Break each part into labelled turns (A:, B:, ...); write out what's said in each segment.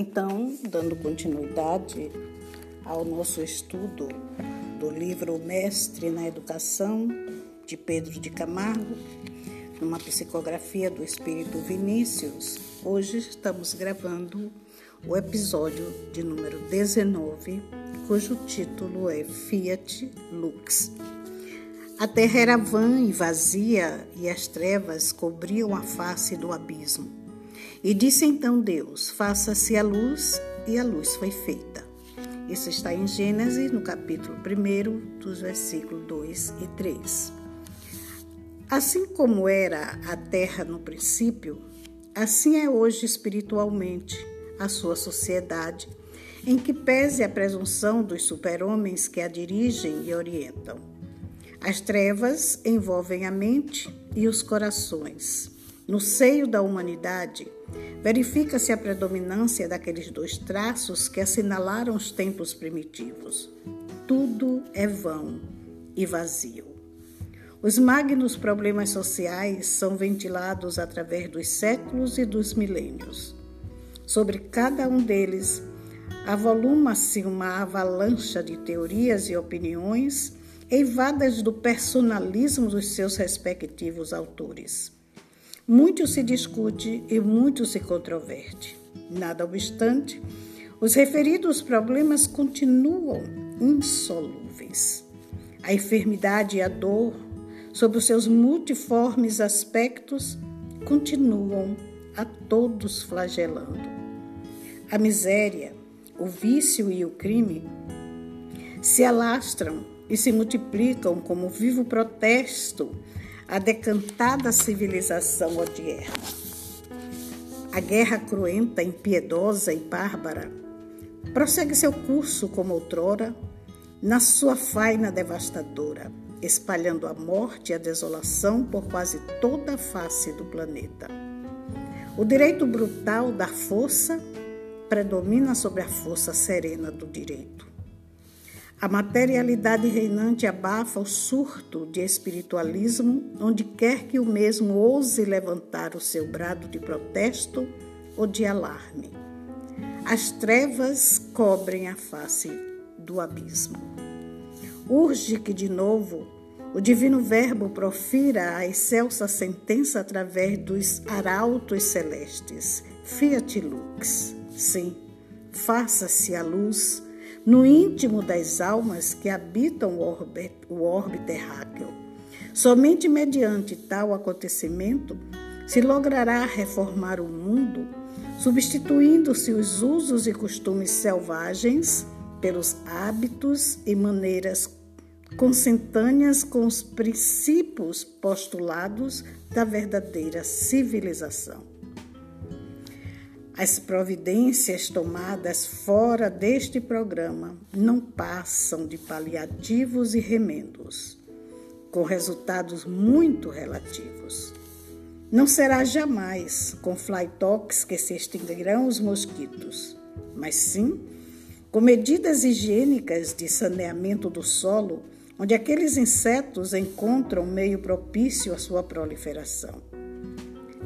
A: Então, dando continuidade ao nosso estudo do livro Mestre na Educação, de Pedro de Camargo, numa psicografia do Espírito Vinícius, hoje estamos gravando o episódio de número 19, cujo título é Fiat Lux. A terra era vã e vazia, e as trevas cobriam a face do abismo. E disse então Deus: Faça-se a luz, e a luz foi feita. Isso está em Gênesis, no capítulo 1, dos versículos 2 e 3. Assim como era a terra no princípio, assim é hoje espiritualmente a sua sociedade, em que pese a presunção dos super-homens que a dirigem e orientam. As trevas envolvem a mente e os corações. No seio da humanidade, verifica-se a predominância daqueles dois traços que assinalaram os tempos primitivos. Tudo é vão e vazio. Os magnos problemas sociais são ventilados através dos séculos e dos milênios. Sobre cada um deles, avoluma-se uma avalanche de teorias e opiniões eivadas do personalismo dos seus respectivos autores. Muito se discute e muito se controverte. Nada obstante, os referidos problemas continuam insolúveis. A enfermidade e a dor, sob os seus multiformes aspectos, continuam a todos flagelando. A miséria, o vício e o crime se alastram e se multiplicam como vivo protesto à decantada civilização odierna. A guerra cruenta, impiedosa e bárbara prossegue seu curso como outrora, na sua faina devastadora, espalhando a morte e a desolação por quase toda a face do planeta. O direito brutal da força predomina sobre a força serena do direito. A materialidade reinante abafa o surto de espiritualismo onde quer que o mesmo ouse levantar o seu brado de protesto ou de alarme. As trevas cobrem a face do abismo. Urge que, de novo, o Divino Verbo profira a excelsa sentença através dos arautos celestes. Fiat lux. Sim, faça-se a luz no íntimo das almas que habitam o orbe, o orbe terráqueo. Somente mediante tal acontecimento se logrará reformar o mundo, substituindo-se os usos e costumes selvagens pelos hábitos e maneiras consentâneas com os princípios postulados da verdadeira civilização. As providências tomadas fora deste programa não passam de paliativos e remendos, com resultados muito relativos. Não será jamais com flytox que se extinguirão os mosquitos, mas sim com medidas higiênicas de saneamento do solo, onde aqueles insetos encontram meio propício à sua proliferação.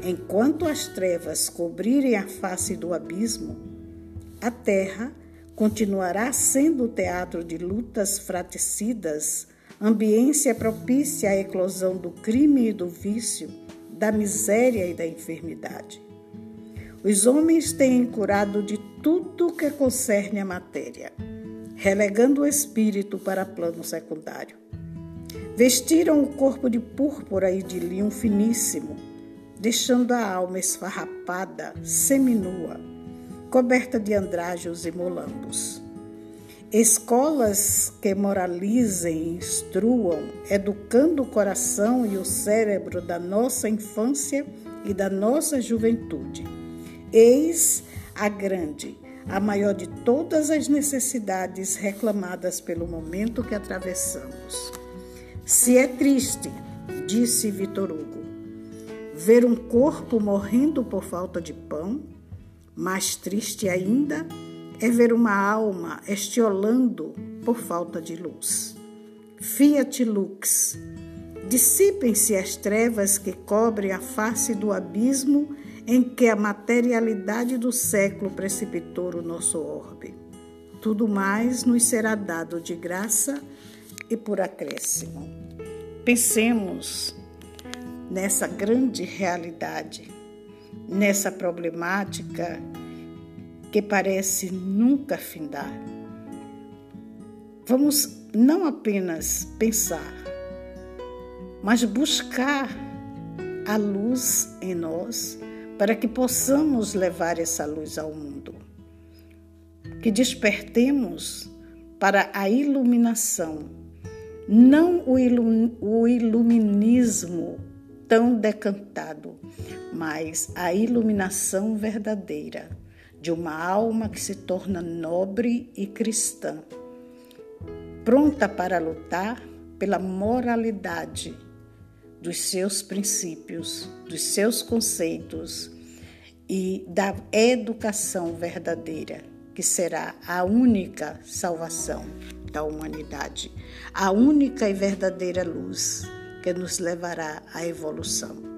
A: Enquanto as trevas cobrirem a face do abismo, a terra continuará sendo teatro de lutas fratricidas, ambiência propícia à eclosão do crime e do vício, da miséria e da enfermidade. Os homens têm curado de tudo que concerne a matéria, relegando o espírito para plano secundário. Vestiram o corpo de púrpura e de linho finíssimo, deixando a alma esfarrapada, seminua, coberta de andrajos e molambos. Escolas que moralizem e instruam, educando o coração e o cérebro da nossa infância e da nossa juventude. Eis a grande, a maior de todas as necessidades reclamadas pelo momento que atravessamos. Se é triste, disse Vitor Hugo, ver um corpo morrendo por falta de pão, mais triste ainda é ver uma alma estiolando por falta de luz. Fiat lux. Dissipem-se as trevas que cobrem a face do abismo em que a materialidade do século precipitou o nosso orbe. Tudo mais nos será dado de graça e por acréscimo. Pensemos nessa grande realidade, nessa problemática que parece nunca findar. Vamos não apenas pensar, mas buscar a luz em nós para que possamos levar essa luz ao mundo. Que despertemos para a iluminação, não o, ilum, o iluminismo tão decantado, mas a iluminação verdadeira de uma alma que se torna nobre e cristã, pronta para lutar pela moralidade dos seus princípios, dos seus conceitos e da educação verdadeira, que será a única salvação da humanidade, a única e verdadeira luz que nos levará à evolução.